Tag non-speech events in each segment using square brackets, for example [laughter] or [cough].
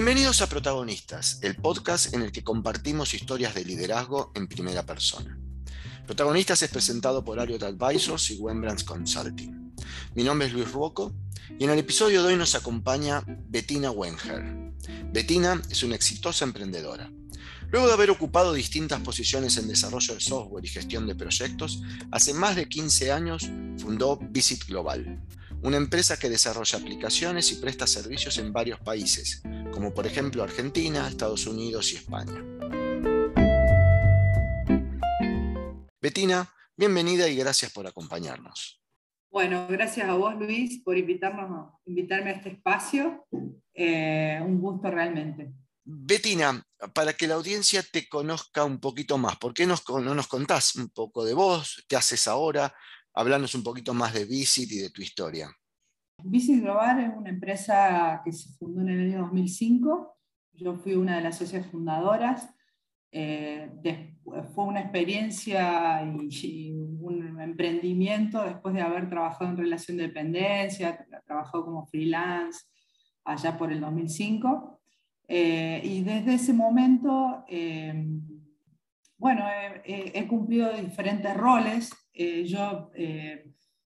Bienvenidos a Protagonistas, el podcast en el que compartimos historias de liderazgo en primera persona. Protagonistas es presentado por Ariot Advisors y Wembrands Consulting. Mi nombre es Luis Ruoco y en el episodio de hoy nos acompaña Bettina Wenger. Bettina es una exitosa emprendedora. Luego de haber ocupado distintas posiciones en desarrollo de software y gestión de proyectos, hace más de 15 años fundó Visit Global, una empresa que desarrolla aplicaciones y presta servicios en varios países, como por ejemplo Argentina, Estados Unidos y España. Bettina, bienvenida y gracias por acompañarnos. Bueno, gracias a vos, Luis, por invitarnos, invitarme a este espacio. Eh, un gusto realmente. Bettina, para que la audiencia te conozca un poquito más, ¿por qué no nos contás un poco de vos? ¿Qué haces ahora? Hablarnos un poquito más de Visit y de tu historia. Visit Global es una empresa que se fundó en el año 2005. Yo fui una de las socias fundadoras. Eh, fue una experiencia y, un emprendimiento después de haber trabajado en relación de dependencia, trabajado como freelance allá por el 2005. Eh, y desde ese momento, eh, bueno, he cumplido diferentes roles. Yo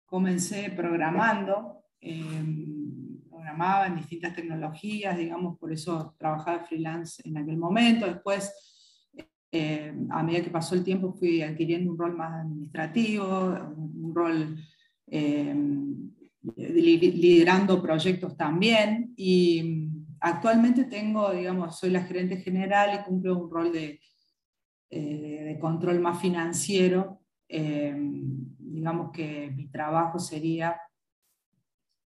comencé programando Em, programaba en distintas tecnologías, digamos, por eso trabajaba freelance en aquel momento. Después, em, a medida que pasó el tiempo, fui adquiriendo un rol más administrativo, un rol em, liderando proyectos también. Y actualmente tengo, digamos, soy la gerente general y cumplo un rol eh, de control más financiero. Digamos que mi trabajo sería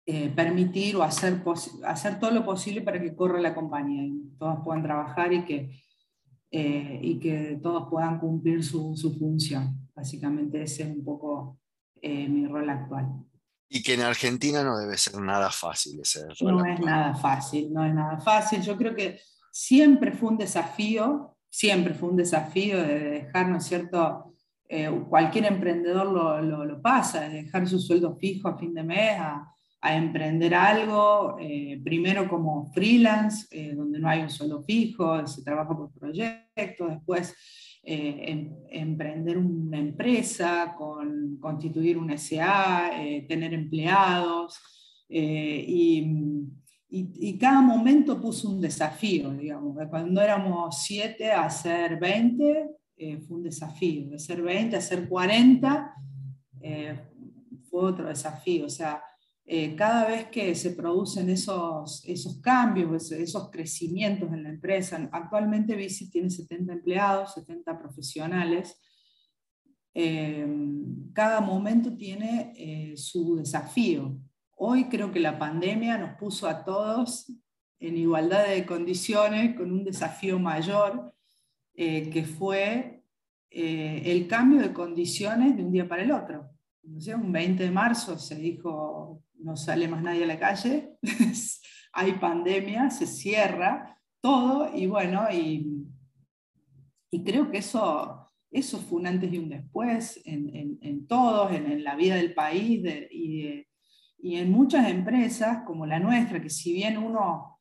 eh, permitir o hacer, hacer todo lo posible para que corra la compañía y todos puedan trabajar y que, eh, y que todos puedan cumplir su, su, función. Básicamente ese es un poco eh, mi rol actual. Y que en Argentina no debe ser nada fácil ese rol. No es nada fácil, no es nada fácil. Yo creo que siempre fue un desafío, siempre fue un desafío de dejar, ¿no es cierto? Cualquier emprendedor lo, lo, pasa, de dejar su sueldo fijo a fin de mes a, emprender algo, eh, primero como freelance, eh, donde no hay un solo fijo, se trabaja por proyecto, después eh, em, emprender una empresa, con, constituir un SA, tener empleados, y, cada momento puso un desafío, digamos, cuando éramos 7 a ser 20, fue un desafío, de ser 20 a ser 40, fue otro desafío, o sea, eh, cada vez que se producen esos, esos cambios, esos crecimientos en la empresa, actualmente Bici tiene 70 empleados, 70 profesionales, eh, cada momento tiene eh, su desafío. Hoy creo que la pandemia nos puso a todos en igualdad de condiciones con un desafío mayor, que fue el cambio de condiciones de un día para el otro. un 20 de marzo se dijo no sale más nadie a la calle, [laughs] hay pandemia, se cierra todo y bueno, y, creo que eso, eso fue un antes y un después en, en, todos, en, la vida del país y, en muchas empresas como la nuestra, que si bien uno,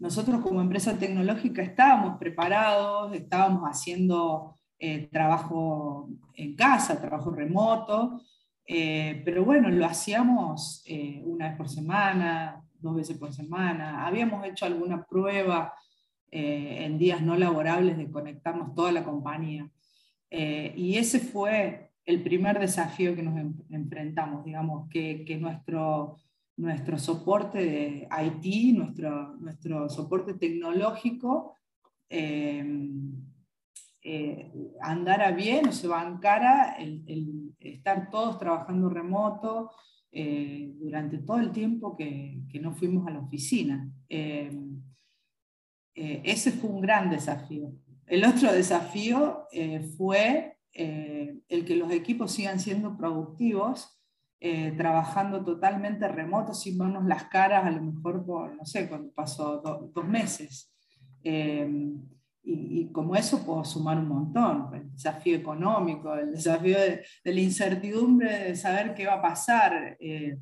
nosotros como empresa tecnológica estábamos preparados, estábamos haciendo eh, trabajo en casa, trabajo remoto, eh, pero bueno, lo hacíamos eh, una vez por semana, dos veces por semana. Habíamos hecho alguna prueba en días no laborables de conectarnos toda la compañía. y ese fue el primer desafío que nos enfrentamos, digamos, que nuestro, nuestro soporte de IT, nuestro, nuestro soporte tecnológico, eh, andara bien o se bancara el, el estar todos trabajando remoto eh, durante todo el tiempo que, que, no fuimos a la oficina. Eh, ese fue un gran desafío. El otro desafío fue el que los equipos sigan siendo productivos, trabajando totalmente remoto, sin vernos las caras, a lo mejor por, no sé, cuando pasó dos meses. Y, como eso puedo sumar un montón, el desafío económico, el desafío de, la incertidumbre de saber qué va a pasar. Eh,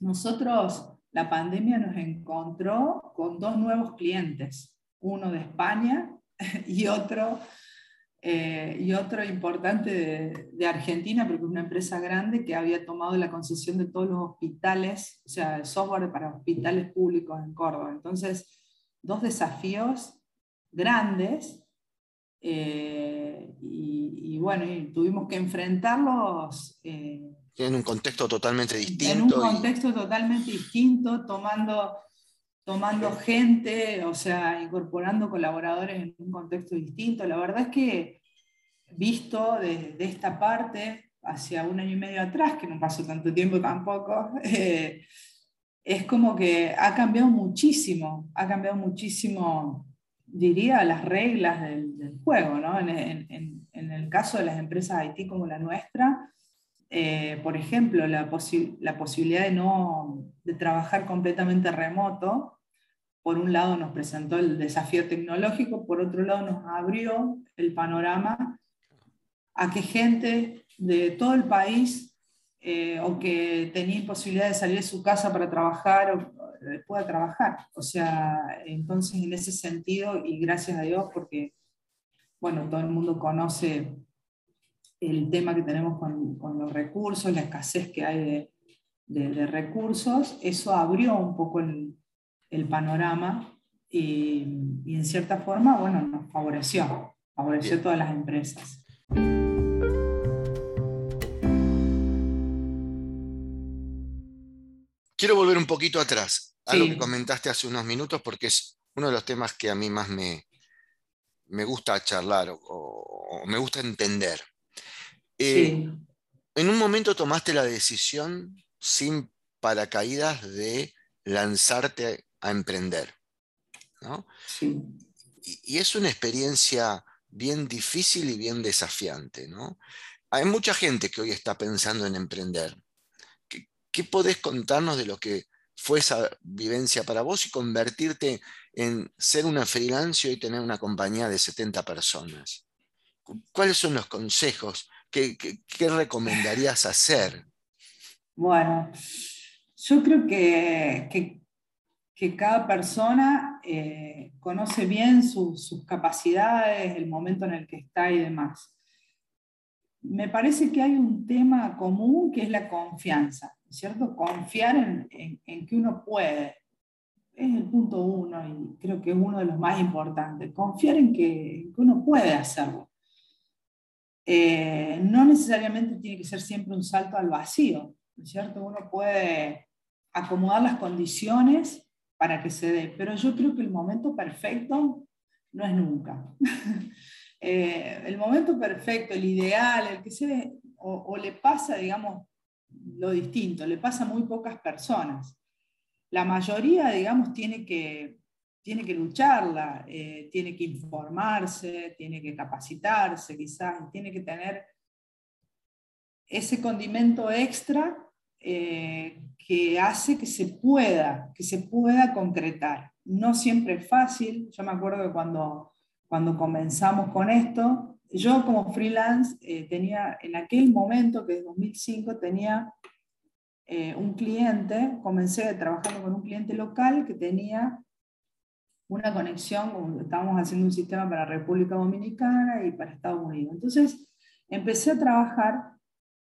nosotros, la pandemia nos encontró con dos nuevos clientes, uno de España [laughs] y otro, eh, y otro importante de, Argentina, porque es una empresa grande que había tomado la concesión de todos los hospitales, o sea, el software para hospitales públicos en Córdoba. Entonces, dos desafíos grandes eh, y, bueno, tuvimos que enfrentarlos. Eh, en un contexto totalmente distinto. En un contexto totalmente distinto, tomando, tomando gente, o sea, incorporando colaboradores en un contexto distinto. La verdad es que visto desde esta parte, hacia un año y medio atrás, que no pasó tanto tiempo tampoco, [laughs] eh, es como que ha cambiado muchísimo, ha cambiado muchísimo, diría, las reglas del, juego. ¿no? En, el caso de las empresas IT como la nuestra, eh, por ejemplo, la, la, posibilidad de, no, de trabajar completamente remoto, por un lado nos presentó el desafío tecnológico, por otro lado nos abrió el panorama a que gente de todo el país eh, o que tenía imposibilidad de salir de su casa para trabajar eh, pueda trabajar. O sea, entonces en ese sentido, y gracias a Dios, porque bueno, todo el mundo conoce el tema que tenemos con, con los recursos, la escasez que hay de, de, recursos, eso abrió un poco el, el panorama y, y, en cierta forma, bueno, nos favoreció, favoreció todas las empresas. Quiero volver un poquito atrás, a lo que comentaste hace unos minutos, porque es uno de los temas que a mí más me, me gusta charlar o, o me gusta entender. Eh, en un momento tomaste la decisión sin paracaídas de lanzarte a emprender. Y, es una experiencia bien difícil y bien desafiante. Hay mucha gente que hoy está pensando en emprender. ¿Qué, ¿Qué, podés contarnos de lo que fue esa vivencia para vos y convertirte en ser una freelancer y tener una compañía de 70 personas? ¿Cuáles son los consejos ¿Qué, recomendarías hacer? Bueno, yo creo que, que, cada persona eh, conoce bien sus capacidades, el momento en el que está y demás. Me parece que hay un tema común que es la confianza, ¿cierto? Confiar en, en que uno puede. Es el punto uno y creo que es uno de los más importantes. Confiar en que, que uno puede hacerlo. Eh, no necesariamente tiene que ser siempre un salto al vacío, ¿no es cierto? Uno puede acomodar las condiciones para que se dé, pero yo creo que el momento perfecto no es nunca. [laughs] Eh, el momento perfecto, el ideal, el que se dé, o, le pasa, digamos, lo distinto, le pasa a muy pocas personas. La mayoría, digamos, tiene que tiene que lucharla, eh, tiene que informarse, tiene que capacitarse quizás, tiene que tener ese condimento extra eh, que hace que se pueda, que se pueda concretar. No siempre es fácil, yo me acuerdo que cuando, cuando comenzamos con esto, yo como freelance eh, tenía, en aquel momento, que es 2005, tenía un cliente, comencé trabajando con un cliente local que tenía una conexión, estábamos haciendo un sistema para República Dominicana y para Estados Unidos. Entonces, empecé a trabajar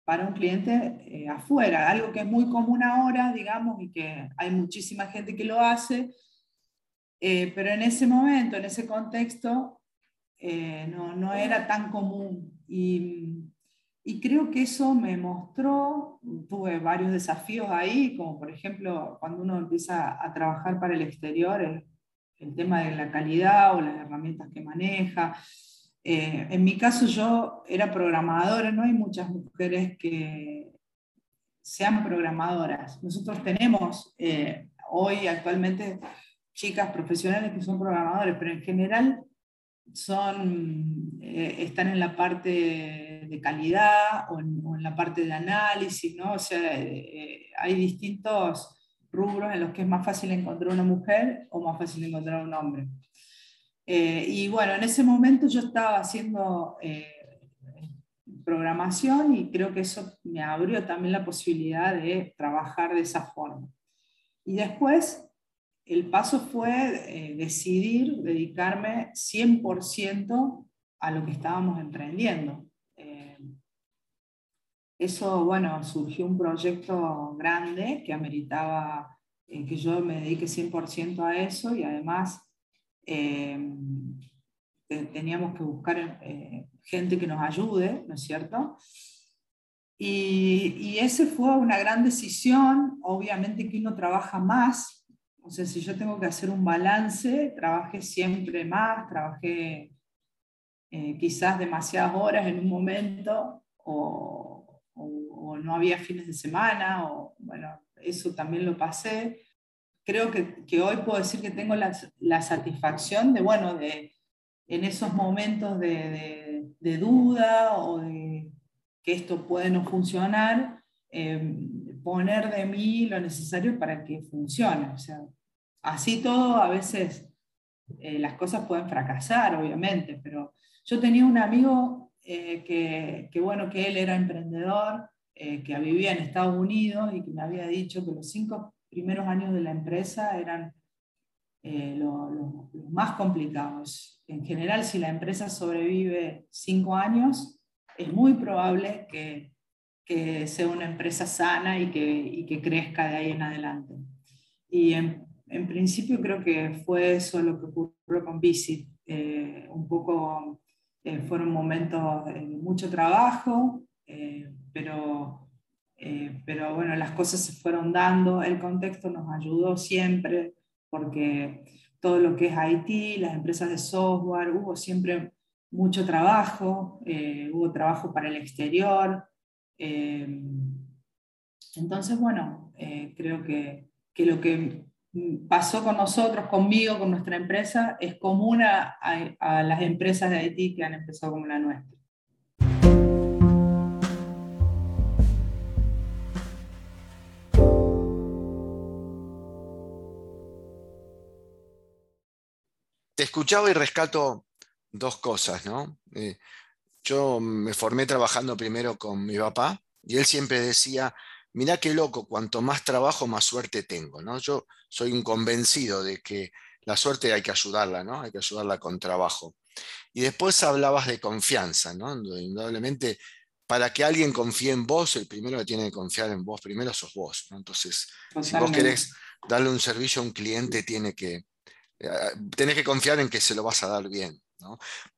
para un cliente eh, afuera, algo que es muy común ahora, digamos, y que hay muchísima gente que lo hace, eh, pero en ese momento, en ese contexto, eh, no, no, era tan común. Y, y, creo que eso me mostró, tuve varios desafíos ahí, como por ejemplo, cuando uno empieza a trabajar para el exterior, el tema de la calidad o las herramientas que maneja. Eh, en mi caso yo era programadora, no hay muchas mujeres que sean programadoras. Nosotros tenemos eh, hoy actualmente chicas profesionales que son programadores, pero en general eh, están en la parte de calidad o en, o en, la parte de análisis, ¿no? O sea, hay distintos rubros en los que es más fácil encontrar una mujer o más fácil encontrar un hombre. Eh, y bueno, en ese momento yo estaba haciendo eh, programación y creo que eso me abrió también la posibilidad de trabajar de esa forma. Y después el paso fue eh, decidir dedicarme 100% a lo que estábamos emprendiendo. Eso, bueno, surgió un proyecto grande que ameritaba que yo me dedique 100% a eso y además teníamos que buscar gente que nos ayude, ¿no es cierto? Y, y esa fue una gran decisión, obviamente que uno trabaja más o sea, si yo tengo que hacer un balance, trabajé siempre más, trabajé eh, quizás demasiadas horas en un momento o, no había fines de semana, o bueno, eso también lo pasé. Creo que, que hoy puedo decir que tengo la, la, satisfacción de, bueno, de en esos momentos de, de, duda o de que esto puede no funcionar, eh, poner de mí lo necesario para que funcione. O sea, así todo, a veces eh, las cosas pueden fracasar, obviamente, pero yo tenía un amigo eh, que, bueno, que él era emprendedor, que vivía en Estados Unidos y que me había dicho que los cinco primeros años de la empresa eran los más complicados. En general, si la empresa sobrevive cinco años, es muy probable que que sea una empresa sana y que, y que crezca de ahí en adelante. Y en, en, principio creo que fue eso lo que ocurrió con Visit. Eh, un poco eh, fueron momentos de mucho trabajo, eh, pero, bueno, las cosas se fueron dando, el contexto nos ayudó siempre, porque todo lo que es IT, las empresas de software, hubo siempre mucho trabajo, hubo trabajo para el exterior, eh, entonces, bueno, eh, creo que, que, lo que pasó con nosotros, conmigo, con nuestra empresa, es común a, a, las empresas de Haití que han empezado como la nuestra. Escuchaba y rescato dos cosas, ¿no? Eh, yo me formé trabajando primero con mi papá y él siempre decía, mira qué loco, cuanto más trabajo, más suerte tengo. ¿no? Yo soy un convencido de que la suerte hay que ayudarla, ¿no? hay que ayudarla con trabajo. Y después hablabas de confianza, ¿no? indudablemente para que alguien confíe en vos, el primero que tiene que confiar en vos primero sos vos. Entonces, si vos querés darle un servicio a un cliente, tiene que, tenés que confiar en que se lo vas a dar bien.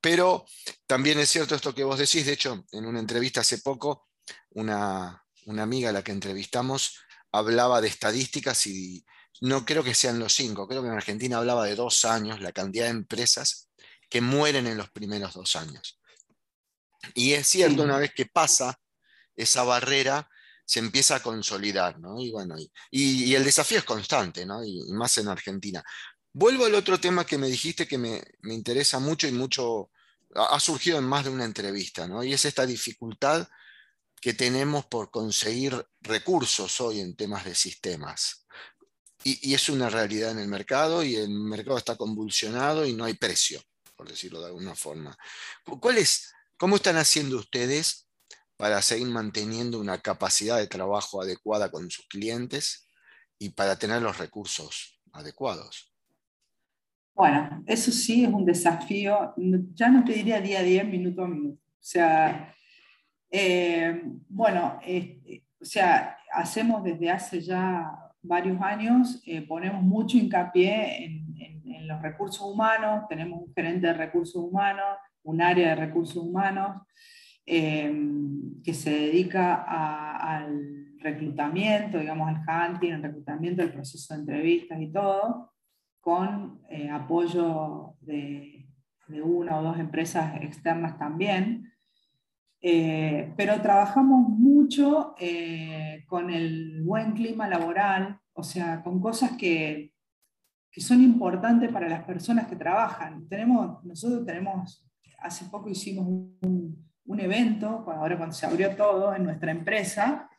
Pero también es cierto esto que vos decís, de hecho, en una entrevista hace poco, una, amiga a la que entrevistamos hablaba de estadísticas y no creo que sean los cinco, creo que en Argentina hablaba de dos años, la cantidad de empresas que mueren en los primeros dos años. Y es cierto, una vez que pasa esa barrera, se empieza a consolidar, Y, bueno, y, el desafío es constante, y, más en Argentina. Vuelvo al otro tema que me dijiste que me, interesa mucho y mucho, ha surgido en más de una entrevista, ¿no? Y es esta dificultad que tenemos por conseguir recursos hoy en temas de sistemas. Y, es una realidad en el mercado y el mercado está convulsionado y no hay precio, por decirlo de alguna forma. ¿Cuál ¿Cómo están haciendo ustedes para seguir manteniendo una capacidad de trabajo adecuada con sus clientes y para tener los recursos adecuados? Bueno, eso sí es un desafío, ya no te diría día a día, minuto a minuto. O sea, eh, bueno, o sea, hacemos desde hace ya varios años, eh, ponemos mucho hincapié en, los recursos humanos, tenemos un gerente de recursos humanos, un área de recursos humanos eh, que se dedica al reclutamiento, digamos, al hunting, al reclutamiento, al proceso de entrevistas y todo con eh, apoyo de, una o dos empresas externas también. Eh, pero trabajamos mucho eh, con el buen clima laboral, o sea, con cosas que, que son importantes para las personas que trabajan. Tenemos, nosotros tenemos, hace poco hicimos un, un evento, ahora cuando se abrió todo en nuestra empresa,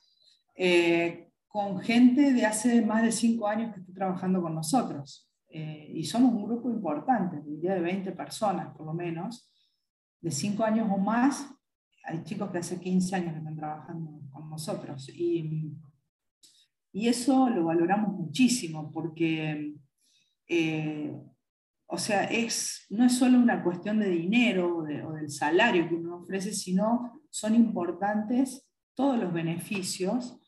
con gente de hace más de cinco años que está trabajando con nosotros. Eh, y somos un grupo importante, diría de 20 personas por lo menos, de 5 años o más. Hay chicos que hace 15 años que están trabajando con nosotros. Y, Y eso lo valoramos muchísimo porque, eh, o sea, es, no es solo una cuestión de dinero o, del salario que uno ofrece, sino son importantes todos los beneficios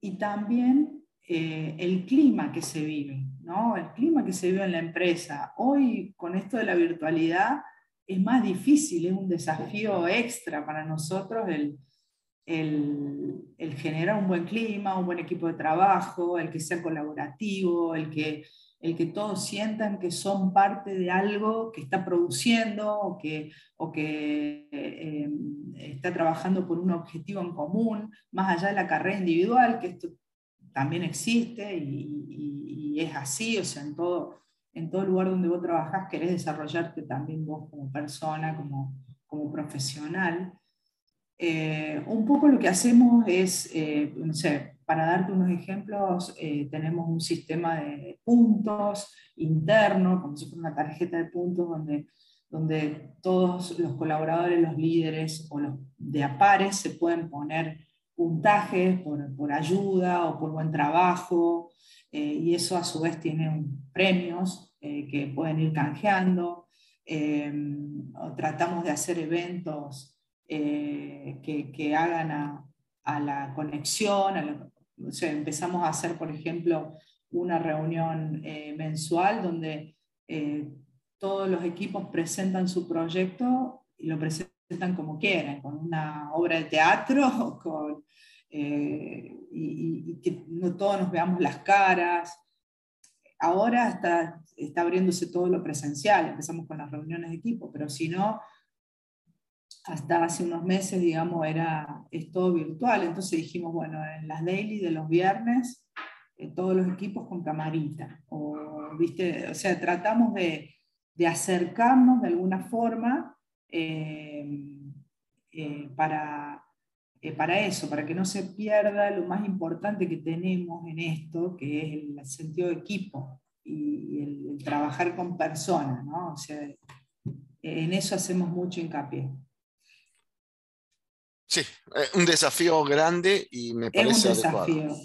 y también eh, el clima que se vive, ¿no? el clima que se vive en la empresa. Hoy, con esto de la virtualidad, es más difícil, es un desafío extra para nosotros el, el, generar un buen clima, un buen equipo de trabajo, el que sea colaborativo, el que, el que todos sientan que son parte de algo que está produciendo o que, o que eh, está trabajando por un objetivo en común, más allá de la carrera individual, que esto también existe y, es así, o sea, en todo, en todo lugar donde vos trabajás querés desarrollarte también vos como persona, como, como profesional. Eh, un poco lo que hacemos es, eh, no sé, para darte unos ejemplos, eh, tenemos un sistema de puntos interno, como si fuera una tarjeta de puntos donde, donde todos los colaboradores, los líderes o los de a pares se pueden poner puntajes por, por ayuda o por buen trabajo, eh, y eso a su vez tiene premios eh, que pueden ir canjeando. Eh, tratamos de hacer eventos que, que, hagan a, a, la conexión. empezamos a hacer, por ejemplo, una reunión mensual donde todos los equipos presentan su proyecto y lo presentan como quieran, con una obra de teatro, [laughs] con eh, y, que no todos nos veamos las caras. Ahora está, está abriéndose todo lo presencial, empezamos con las reuniones de equipo, pero si no, hasta hace unos meses, digamos, era, es todo virtual. Entonces dijimos, bueno, en las daily de los viernes, eh, todos los equipos con camarita. O, ¿viste? o sea, tratamos de, de acercarnos de alguna forma para, eh, para eso, para que no se pierda lo más importante que tenemos en esto, que es el sentido de equipo y el, trabajar con personas, ¿no? O sea, en eso hacemos mucho hincapié. Sí, eh, un desafío grande y me parece es un desafío.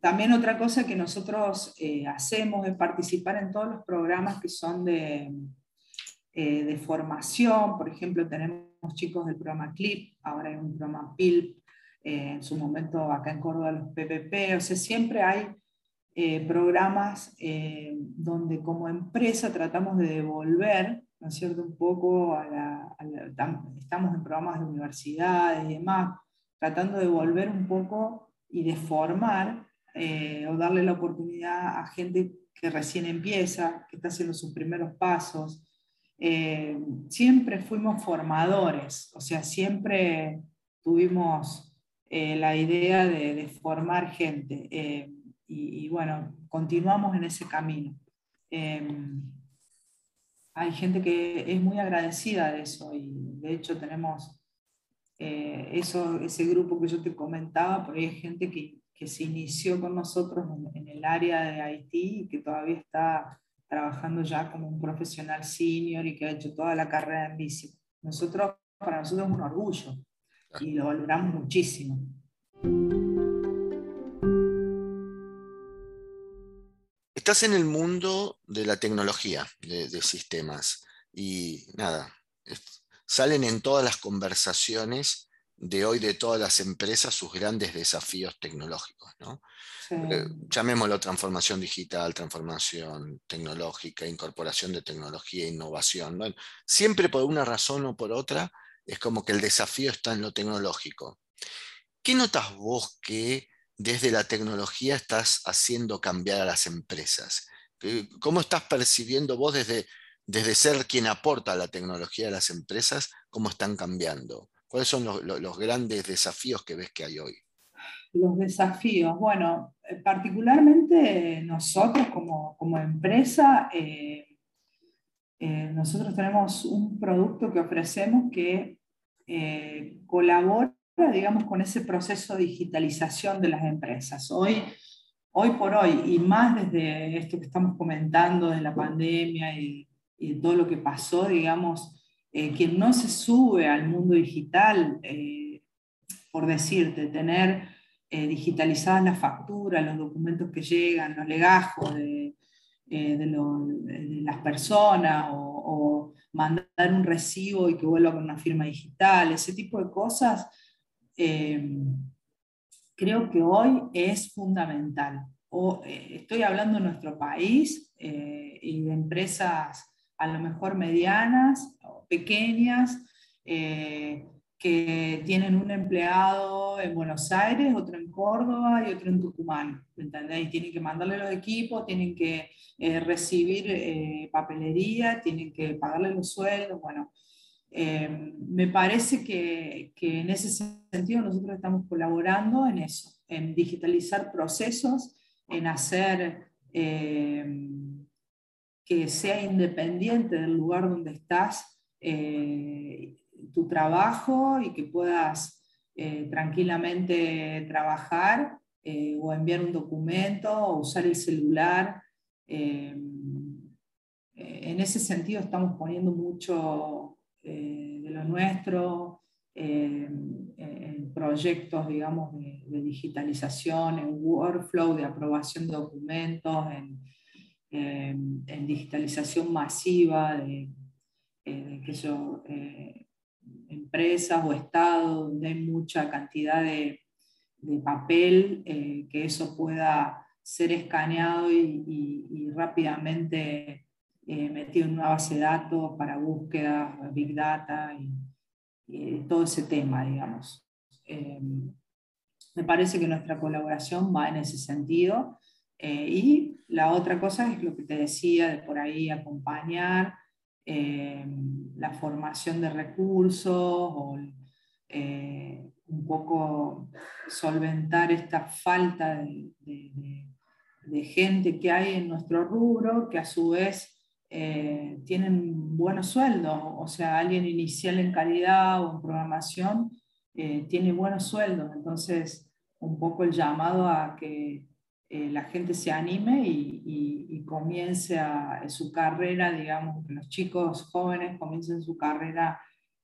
También otra cosa que nosotros eh, hacemos es participar en todos los programas que son de, de formación. Por ejemplo, tenemos chicos del programa CLIP, ahora hay un programa PILP, eh, en su momento acá en Córdoba los PPP, o sea, siempre hay eh, programas eh, donde como empresa tratamos de devolver, ¿no es cierto?, un poco a la, estamos en programas de universidades y demás, tratando de devolver un poco y de formar o darle la oportunidad a gente que recién empieza, que está haciendo sus primeros pasos, eh, siempre fuimos formadores, o sea, siempre tuvimos eh, la idea de, formar gente eh, y, bueno, continuamos en ese camino. hay gente que es muy agradecida de eso y de hecho tenemos eso, ese grupo que yo te comentaba, por ahí hay gente que, que se inició con nosotros en, en el área de Haití y que todavía está trabajando ya como un profesional senior y que ha hecho toda la carrera en bici. Nosotros, para nosotros es un orgullo y lo valoramos muchísimo. Estás en el mundo de la tecnología, de, sistemas, y nada, salen en todas las conversaciones de hoy de todas las empresas sus grandes desafíos tecnológicos. ¿no? Eh, llamémoslo transformación digital, transformación tecnológica, incorporación de tecnología, innovación. siempre por una razón o por otra es como que el desafío está en lo tecnológico. ¿Qué notas vos que desde la tecnología estás haciendo cambiar a las empresas? ¿Cómo estás percibiendo vos desde, desde ser quien aporta la tecnología a las empresas, cómo están cambiando? ¿Cuáles son los grandes desafíos que ves que hay hoy? los desafíos. Bueno, eh, particularmente nosotros como, empresa, eh, eh, nosotros tenemos un producto que ofrecemos que colabora, digamos, con ese proceso de digitalización de las empresas. Hoy, hoy por hoy, y más desde esto que estamos comentando de la pandemia y todo lo que pasó, digamos, quien no se sube al mundo digital, por decirte, tener digitalizadas las facturas, los documentos que llegan, los legajos de, de, las personas o, mandar un recibo y que vuelva con una firma digital, ese tipo de cosas, creo que hoy es fundamental. O, estoy hablando de nuestro país y de empresas a lo mejor medianas o pequeñas, eh, que tienen un empleado en Buenos Aires, otro en Córdoba y otro en Tucumán, ¿entendés? tienen que mandarle los equipos, tienen que eh, recibir eh, papelería, tienen que pagarle los sueldos, bueno. me parece que, que, en ese sentido nosotros estamos colaborando en eso, en digitalizar procesos, en hacer que sea independiente del lugar donde estás eh, tu trabajo y que puedas eh, tranquilamente trabajar eh, o enviar un documento o usar el celular. en ese sentido estamos poniendo mucho de lo nuestro en proyectos, digamos, de, de, digitalización, en workflow, de aprobación de documentos, en, en digitalización masiva de, eh, que eh, empresas o estados donde hay mucha cantidad de, papel, eh, que eso pueda ser escaneado y, rápidamente metido en una base de datos para búsqueda, big data y, todo ese tema, digamos. me parece que nuestra colaboración va en ese sentido eh, y la otra cosa es lo que te decía, de por ahí acompañar eh, la formación de recursos o eh, un poco solventar esta falta de, gente que hay en nuestro rubro, que a su vez tienen buenos sueldos, o sea, alguien inicial en calidad o en programación tiene buenos sueldos, entonces un poco el llamado a que eh, la gente se anime y, comience su carrera, digamos, que los chicos jóvenes comiencen su carrera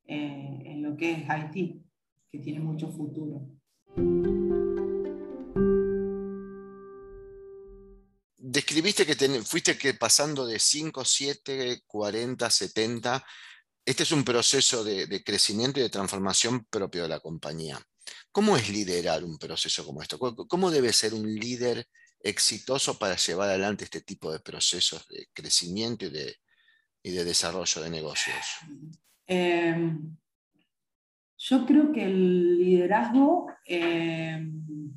eh, en lo que es Haití, que tiene mucho futuro. Describiste que fuiste que pasando de 5, 7, 40, 70. Este es un proceso de crecimiento y de transformación propio de la compañía. ¿Cómo es liderar un proceso como esto? ¿Cómo debe ser un líder exitoso para llevar adelante este tipo de procesos de crecimiento y de, desarrollo de negocios? Em, yo creo que el liderazgo em,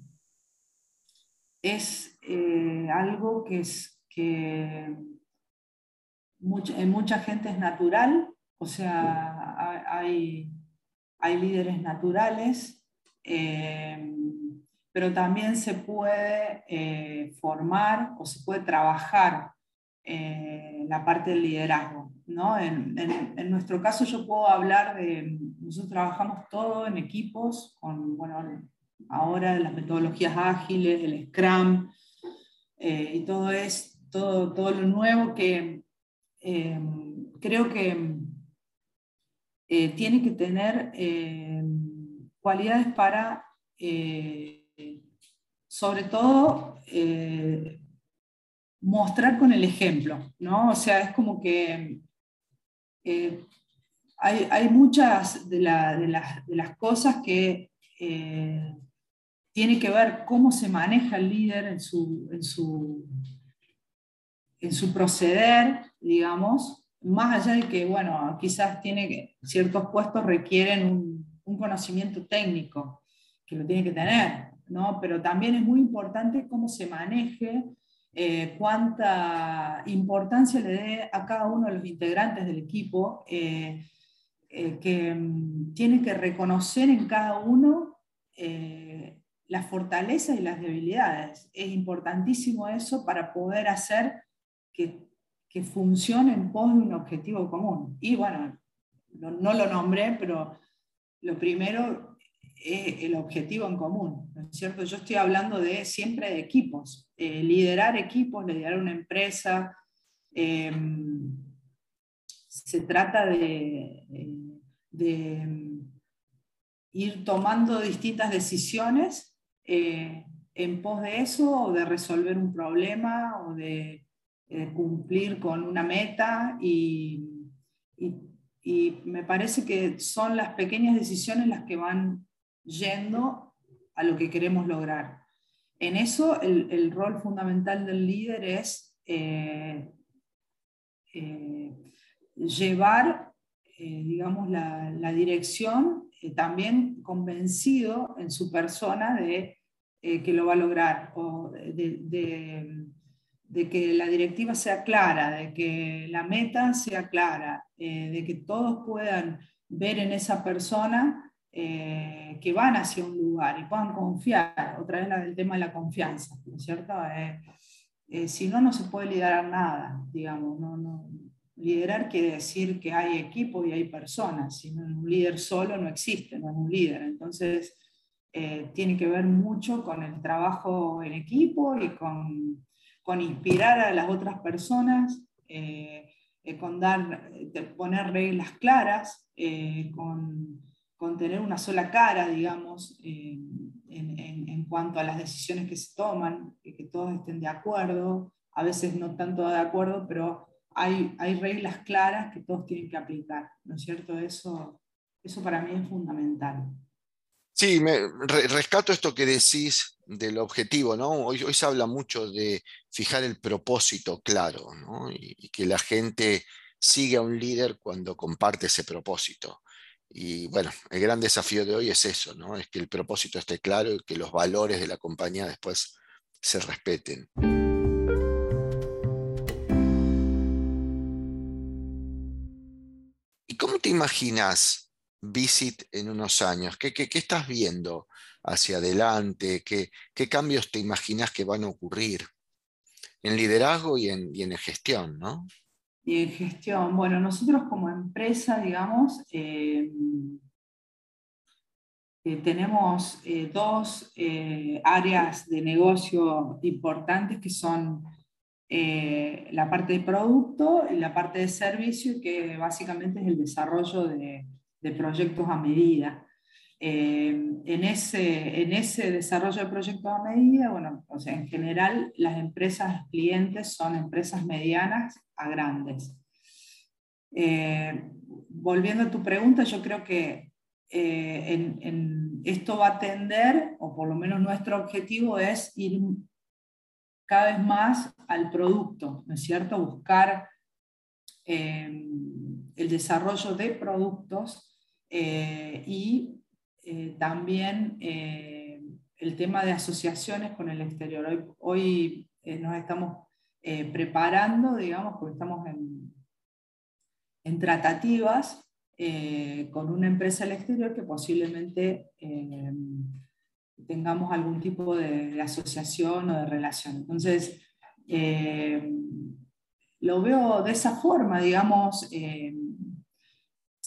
es eh, algo que, es, que en mucha gente es natural, o sea, hay, hay líderes naturales eh, pero también se puede eh, formar o se puede trabajar eh, la parte del liderazgo. ¿no? En, nuestro caso yo puedo hablar de, nosotros trabajamos todo en equipos, con, bueno, ahora las metodologías ágiles, el Scrum, y todo, es, todo, todo lo nuevo que creo que tiene que tener cualidades para, eh, sobre todo, eh, mostrar con el ejemplo, ¿no? O sea, es como que eh, hay, muchas de, las, cosas que tiene que ver cómo se maneja el líder en su, en su, en su proceder, digamos, más allá de que, bueno, quizás tiene ciertos puestos requieren un un conocimiento técnico, que lo tiene que tener, ¿no? pero también es muy importante cómo se maneje, eh, cuánta importancia le dé a cada uno de los integrantes del equipo, eh, eh, que mm, tiene que reconocer en cada uno las fortalezas y las debilidades. Es importantísimo eso para poder hacer que, que funcione en pos de un objetivo común. Y bueno, no, no lo nombré, pero lo primero es el objetivo en común, ¿no es cierto? Yo estoy hablando de siempre de equipos, eh, liderar equipos, liderar una empresa. Em, se trata de, de, ir tomando distintas decisiones en pos de eso o de resolver un problema o de cumplir con una meta y, me parece que son las pequeñas decisiones las que van yendo a lo que queremos lograr. En eso el, el rol fundamental del líder es eh, eh, llevar, eh, digamos, la, la dirección también convencido en su persona de que lo va a lograr, de, que la directiva sea clara, de que la meta sea clara, de que todos puedan ver en esa persona eh, que van hacia un lugar y puedan confiar, otra vez el tema de la confianza, ¿no es cierto? Eh, eh, si no, no se puede liderar nada, digamos, no, no. Liderar quiere decir que hay equipo y hay personas, si no un líder solo no existe, no es un líder, entonces tiene que ver mucho con el trabajo en equipo y con, con inspirar a las otras personas, con dar, poner reglas claras, con con tener una sola cara, digamos, en, cuanto a las decisiones que se toman, que, todos estén de acuerdo, a veces no tanto de acuerdo, pero hay, hay reglas claras que todos tienen que aplicar, ¿no es cierto? Eso, eso para mí es fundamental. Sí, me rescato esto que decís del objetivo, ¿no? Hoy, se habla mucho de fijar el propósito claro, ¿no? y, y que la gente sigue a un líder cuando comparte ese propósito. Y bueno, el gran desafío de hoy es eso, ¿no? Es que el propósito esté claro y que los valores de la compañía después se respeten. ¿Y cómo te imaginas Visit en unos años? ¿Qué, qué, estás viendo hacia adelante? ¿Qué, ¿Qué, cambios te imaginas que van a ocurrir en liderazgo y en, y en gestión, ¿no? y en gestión. Bueno, nosotros como empresa, digamos, eh, eh, tenemos eh, dos áreas de negocio importantes que son la parte de producto y la parte de servicio, que básicamente es el desarrollo de, de proyectos a medida. en, ese, en ese desarrollo de proyectos a medida, bueno, o sea, en general las empresas clientes son empresas medianas a grandes. Eh, volviendo a tu pregunta, yo creo que eh, en, esto va a tender, o por lo menos nuestro objetivo es ir cada vez más al producto, ¿no es cierto? Buscar eh, el desarrollo de productos y también el tema de asociaciones con el exterior. Hoy, hoy nos estamos eh, preparando, digamos, porque estamos en, en tratativas eh, con una empresa al exterior que posiblemente eh, tengamos algún tipo de, asociación o de relación. Entonces, lo veo de esa forma, digamos,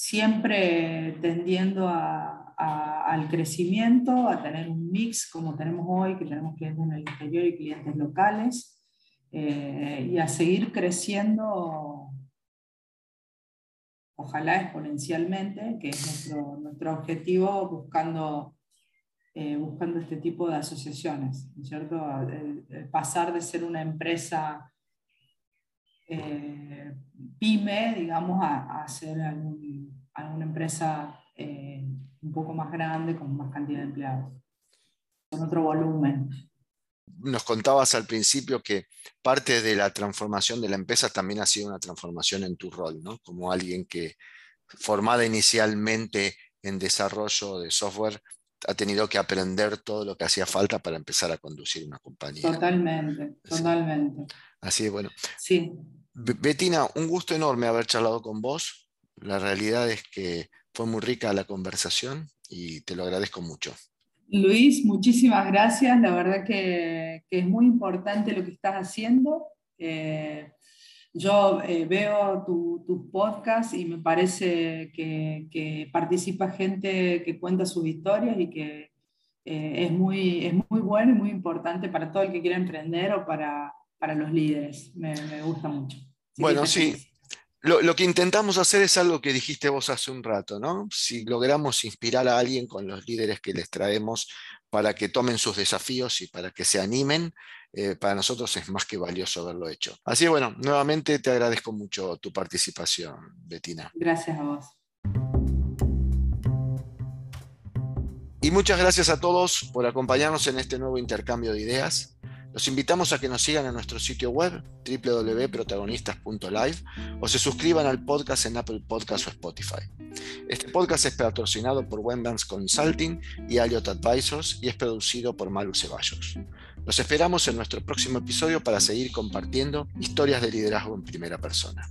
siempre tendiendo al crecimiento, a tener un mix como tenemos hoy, que tenemos clientes en el exterior y clientes locales. Eh, y a seguir creciendo, ojalá exponencialmente, que es nuestro, nuestro objetivo buscando, eh, buscando este tipo de asociaciones, ¿cierto? pasar de ser una empresa eh, pyme, digamos, a, a ser alguna empresa un poco más grande, con más cantidad de empleados, con otro volumen nos contabas al principio que parte de la transformación de la empresa también ha sido una transformación en tu rol, ¿no? Como alguien que, formada inicialmente en desarrollo de software, ha tenido que aprender todo lo que hacía falta para empezar a conducir una compañía. Totalmente, totalmente. Así es, bueno. Sí. Betina, un gusto enorme haber charlado con vos. La realidad es que fue muy rica la conversación y te lo agradezco mucho. Luis, muchísimas gracias. La verdad que, es muy importante lo que estás haciendo. Eh, yo eh, veo tus tu podcast y me parece que, participa gente que cuenta sus historias y que eh, es, muy, es muy bueno y muy importante para todo el que quiera emprender o para, para los líderes. Me, gusta mucho. bueno, sí. lo, que intentamos hacer es algo que dijiste vos hace un rato, ¿no? Si logramos inspirar a alguien con los líderes que les traemos para que tomen sus desafíos y para que se animen, eh, para nosotros es más que valioso haberlo hecho. Así que bueno, nuevamente te agradezco mucho tu participación, Betina. Gracias a vos. Y muchas gracias a todos por acompañarnos en este nuevo intercambio de ideas. Los invitamos a que nos sigan en nuestro sitio web www.protagonistas.live o se suscriban al podcast en Apple Podcasts o Spotify. Este podcast es patrocinado por Wendans Consulting y Aliot Advisors y es producido por Malu Ceballos. Los esperamos en nuestro próximo episodio para seguir compartiendo historias de liderazgo en primera persona.